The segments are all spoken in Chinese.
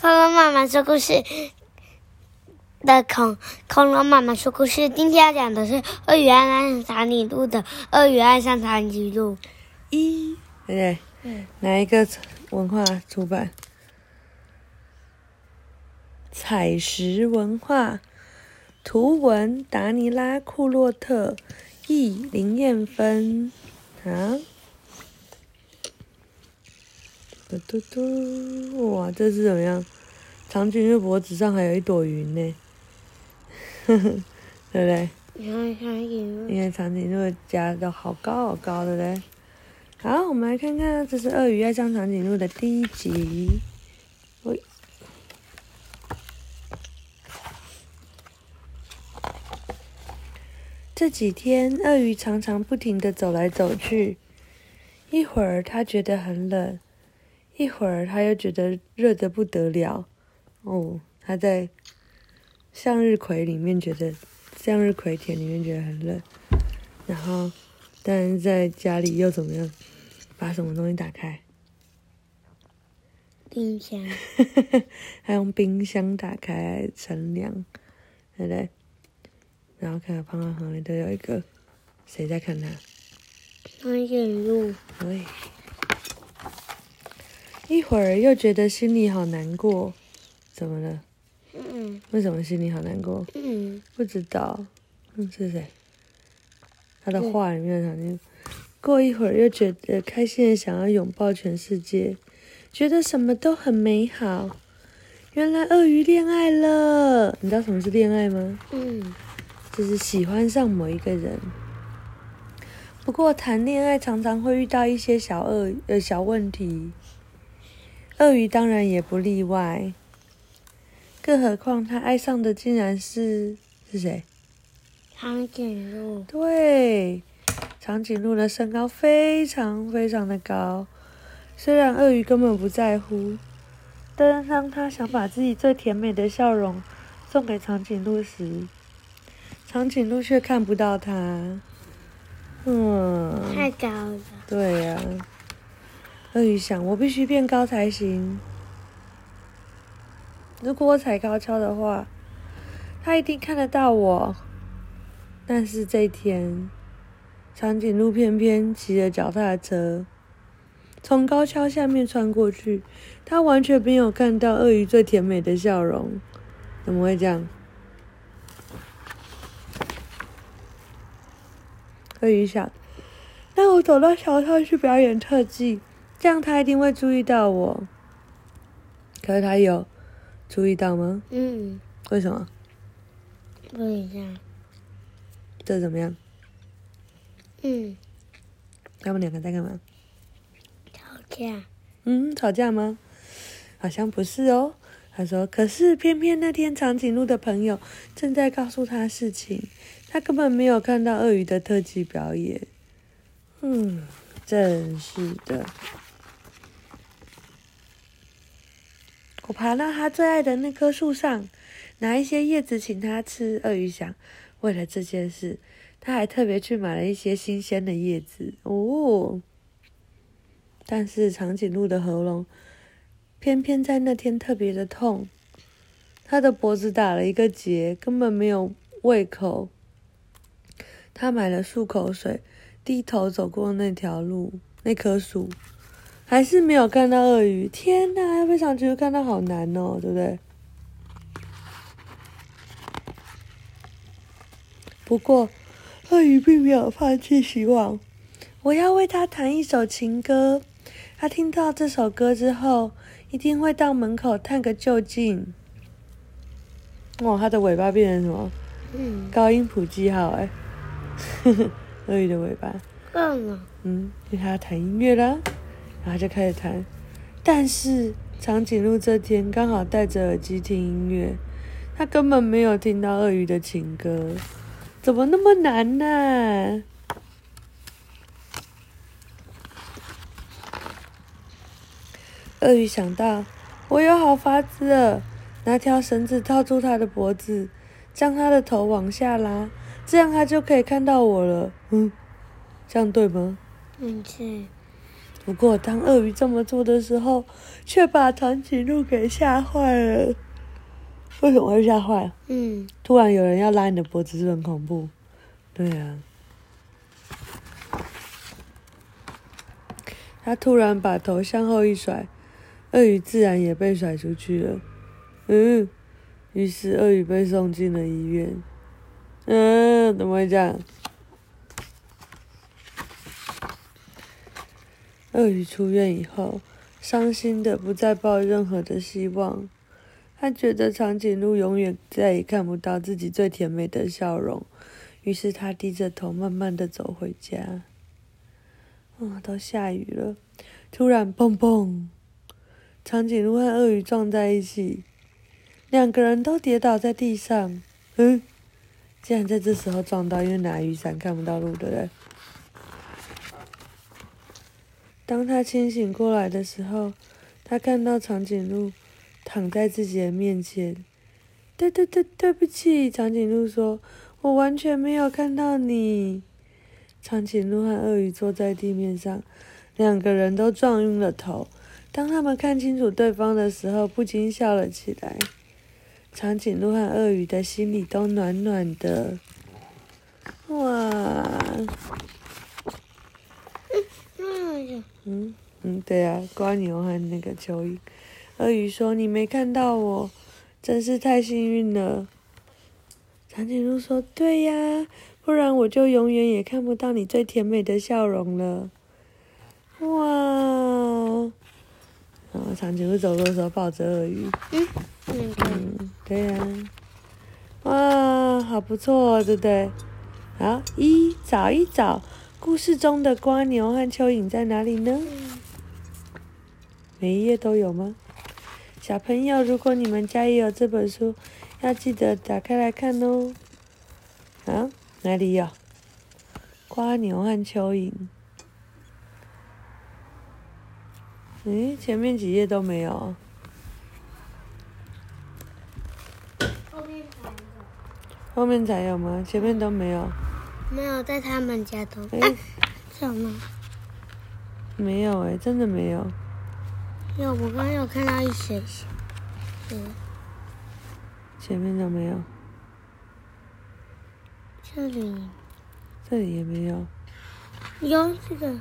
恐龙妈妈说故事的恐恐龙妈妈说故事，今天要讲的是《鳄鱼爱上长颈鹿》的《鳄鱼爱上长颈鹿》一，对对？嗯，哪一个文化出版？采石文化，图文达尼拉库洛特，译林燕芬。啊，嘟嘟嘟！哇，这是怎么样？长颈鹿脖子上还有一朵云呢，呵呵，对不对？你看长颈鹿，因为长颈鹿的家都好高好高，对不对？好，我们来看看，这是《鳄鱼爱上长颈鹿》的第一集。喂，这几天，鳄鱼常常不停的走来走去，一会儿它觉得很冷，一会儿他又觉得热得不得了。哦，他在向日葵里面觉得向日葵田里面觉得很冷，然后但是在家里又怎么样？把什么东西打开？冰箱，他用冰箱打开乘凉，对不对？然后看到胖胖旁边都有一个谁在看他？长颈鹿，喂，一会儿又觉得心里好难过，怎么了？嗯为什么心里好难过？嗯，不知道，嗯，是谁？他的话里面好像。过一会儿又觉得开心的想要拥抱全世界，觉得什么都很美好。原来鳄鱼恋爱了，你知道什么是恋爱吗？嗯，就是喜欢上某一个人。不过谈恋爱常常会遇到一些小鳄呃小问题，鳄鱼当然也不例外。更何况他爱上的竟然是是谁？长颈鹿，对，长颈鹿的身高非常非常的高，虽然鳄鱼根本不在乎，但当他想把自己最甜美的笑容送给长颈鹿时，长颈鹿却看不到他。嗯，太高了，对呀、鳄鱼想，我必须变高才行。如果我踩高跷的话，它一定看得到我。但是这一天，长颈鹿偏偏骑着脚踏车从高跷下面穿过去，它完全没有看到鳄鱼最甜美的笑容。怎么会这样？鳄鱼想，那我走到桥上去表演特技，这样他一定会注意到我。可是他有注意到吗？嗯，为什么？不一样，这怎么样？嗯，他们两个在干嘛？吵架，嗯，吵架吗？好像不是哦。他说：“可是偏偏那天长颈鹿的朋友正在告诉他事情，他根本没有看到鳄鱼的特技表演。”嗯，真是的。我爬到他最爱的那棵树上，拿一些叶子请他吃。鳄鱼想，为了这件事，他还特别去买了一些新鲜的叶子哦。但是长颈鹿的喉咙偏偏在那天特别的痛，它的脖子打了一个结，根本没有胃口。他买了漱口水，低头走过那条路，那棵树，还是没有看到鳄鱼。天哪，要被长颈鹿看到好难哦，对不对？不过，鳄鱼并没有放弃希望。我要为它弹一首情歌。它听到这首歌之后，一定会到门口探个究竟。哇，它的尾巴变成什么？嗯，高音谱记号哎，鳄鱼的尾巴。嗯，因为他要弹音乐啦，然后就开始弹。但是长颈鹿这天刚好戴着耳机听音乐，他根本没有听到鳄鱼的情歌，怎么那么难呢、鳄鱼想到，我有好法子了，拿条绳子套住它的脖子，将它的头往下拉，这样它就可以看到我了。嗯，这样对吗？嗯是，不过，当鳄鱼这么做的时候，却把长颈鹿给吓坏了。为什么会吓坏？嗯，突然有人要拉你的脖子，是很恐怖？对啊。他突然把头向后一甩，鳄鱼自然也被甩出去了。嗯，于是鳄鱼被送进了医院。嗯，怎么会这样？鳄鱼出院以后，伤心的不再抱任何的希望。他觉得长颈鹿永远再也看不到自己最甜美的笑容，于是他低着头，慢慢的走回家。啊，都下雨了，突然砰砰，长颈鹿和鳄鱼撞在一起，两个人都跌倒在地上。嗯，竟然在这时候撞到，因为拿雨伞看不到路对不对。当他清醒过来的时候，他看到长颈鹿躺在自己的面前。对对对，对不起，长颈鹿说：“我完全没有看到你。”长颈鹿和鳄鱼坐在地面上，两个人都撞晕了头。当他们看清楚对方的时候，不禁笑了起来。长颈鹿和鳄鱼的心里都暖暖的。哇！嗯嗯，嗯对啊，瓜牛和那个蚯蚓。鳄鱼说：“你没看到我，真是太幸运了。”长颈鹿说：“对呀。”不然我就永远也看不到你最甜美的笑容了，哇！然后长颈鹿走路的时候抱着鳄鱼，嗯，嗯，对呀，哇，好不错，哦对不对？好，一找一找，故事中的瓜牛和蚯蚓在哪里呢？每一页都有吗？小朋友，如果你们家也有这本书，要记得打开来看哦。啊？哪里有？瓜牛和蚯蚓？诶，前面几页都没有。后面才有。后面才有吗？前面都没有。没有，在他们家都。哎，有吗？没有哎，真的没有。有，我刚刚有看到一些些。嗯。前面都没有。这里，这里也没有。有这个？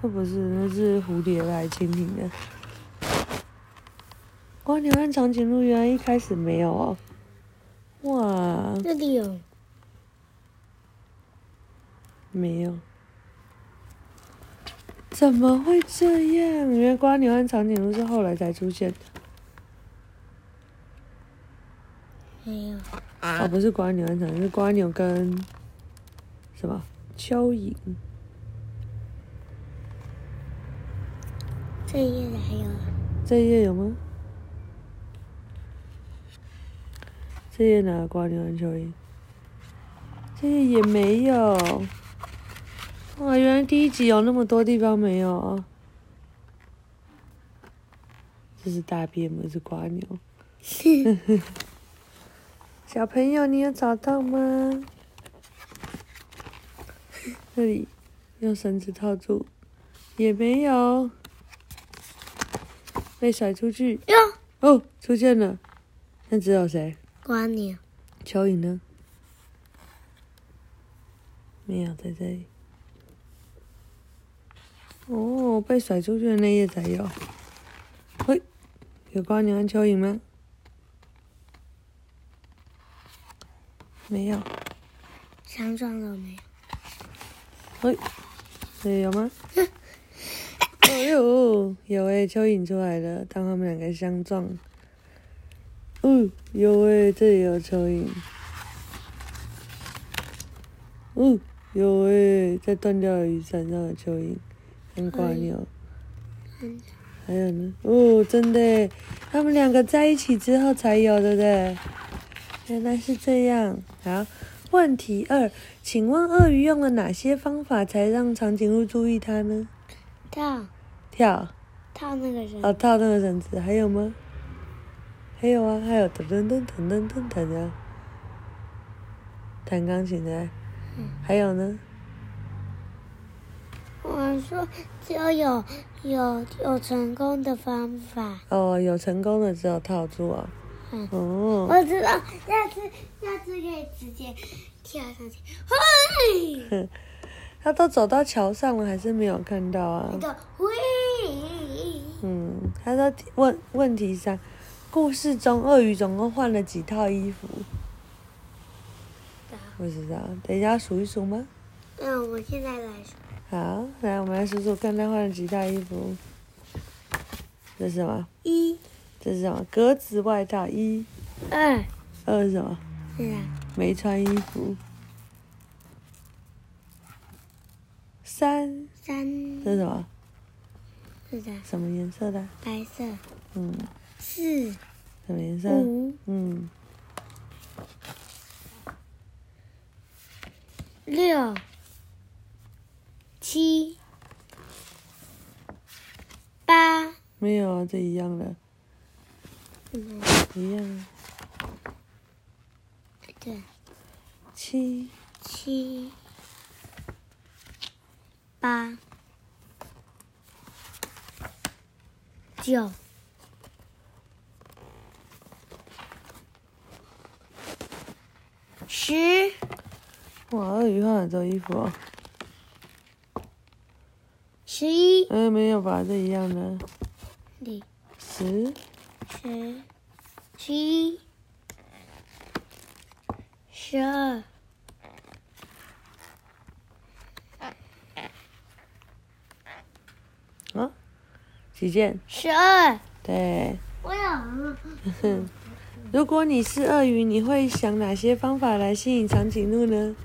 那不是，那是蝴蝶来蜻蜓的。哇，你看长颈鹿原来一开始没有哦。哇。这里有。没有。怎么会这样？原来瓜牛和长颈鹿是后来才出现的。没有。哦，不是瓜牛和长，是瓜牛跟什么蚯蚓？这一页还有？这一页有吗？这页哪瓜牛和蚯蚓？这页也没有。哇，原来第一集有那么多地方没有啊！这是大便吗？是瓜牛？小朋友，你有找到吗？这里用绳子套住，也没有，被甩出去。哟，哦，出现了，那只有谁？瓜牛。蚯蚓呢？没有在这里。哦，被甩出去的那页才有。嘿，有瓜牛和蚯蚓吗？没有，相撞了没有？喂，这有吗？哎呦，有诶，蚯蚓出来了。当他们两个相撞，嗯，有诶，这里有蚯蚓。嗯，有诶，在断掉的雨伞上的蚯蚓，跟瓜牛。还有呢？哦，真的，他们两个在一起之后才有的对。原来是这样。好，问题二，请问鳄鱼用了哪些方法才让长颈鹿注意它呢？跳，跳，套那个绳。哦，套那个绳子，还有吗？还有啊，还有噔噔噔噔噔噔弹钢琴的。嗯。还有呢？我想说，只有有有有成功的方法。哦，有成功的只有套住啊。嗯哦，我知道，下次下次可以直接跳上去。嘿，他都走到桥上了，还是没有看到啊嗯，他说问问题三，故事中鳄鱼总共换了几套衣服？不知道，等一下数一数吗？嗯，我现在来说，好，来我们来数数看他换了几套衣服。这是什么？一、这是什么？格子外套一，二，二是什么？是啊，没穿衣服。三，三，这是什么？是的，什么颜色的？白色。嗯，四、什么颜色？五、嗯，六、七、八，没有啊，这一样的，嗯，一样。对，七，七、八、九、十、哇，鳄鱼换很多衣服哦。十一、嗯，没有吧？这一样的。里十，十、十一、十二、啊，几件？十二。对。我有。哼，如果你是鳄鱼，你会想哪些方法来吸引长颈鹿呢？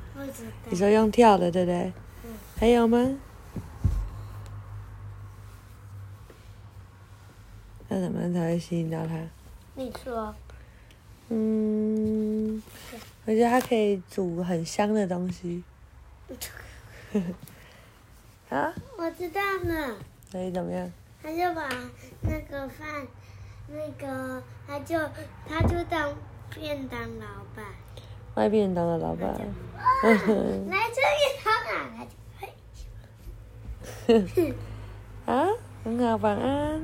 你说用跳的，对不对？嗯还有吗？要怎么样才会吸引到他？你说。嗯，我觉得它可以煮很香的东西。啊，我知道了，可以怎么样？他就把那个饭，那个他就他就当便当老板，卖便当的老板。来这里好哪他就嘿 啊，很好，晚安。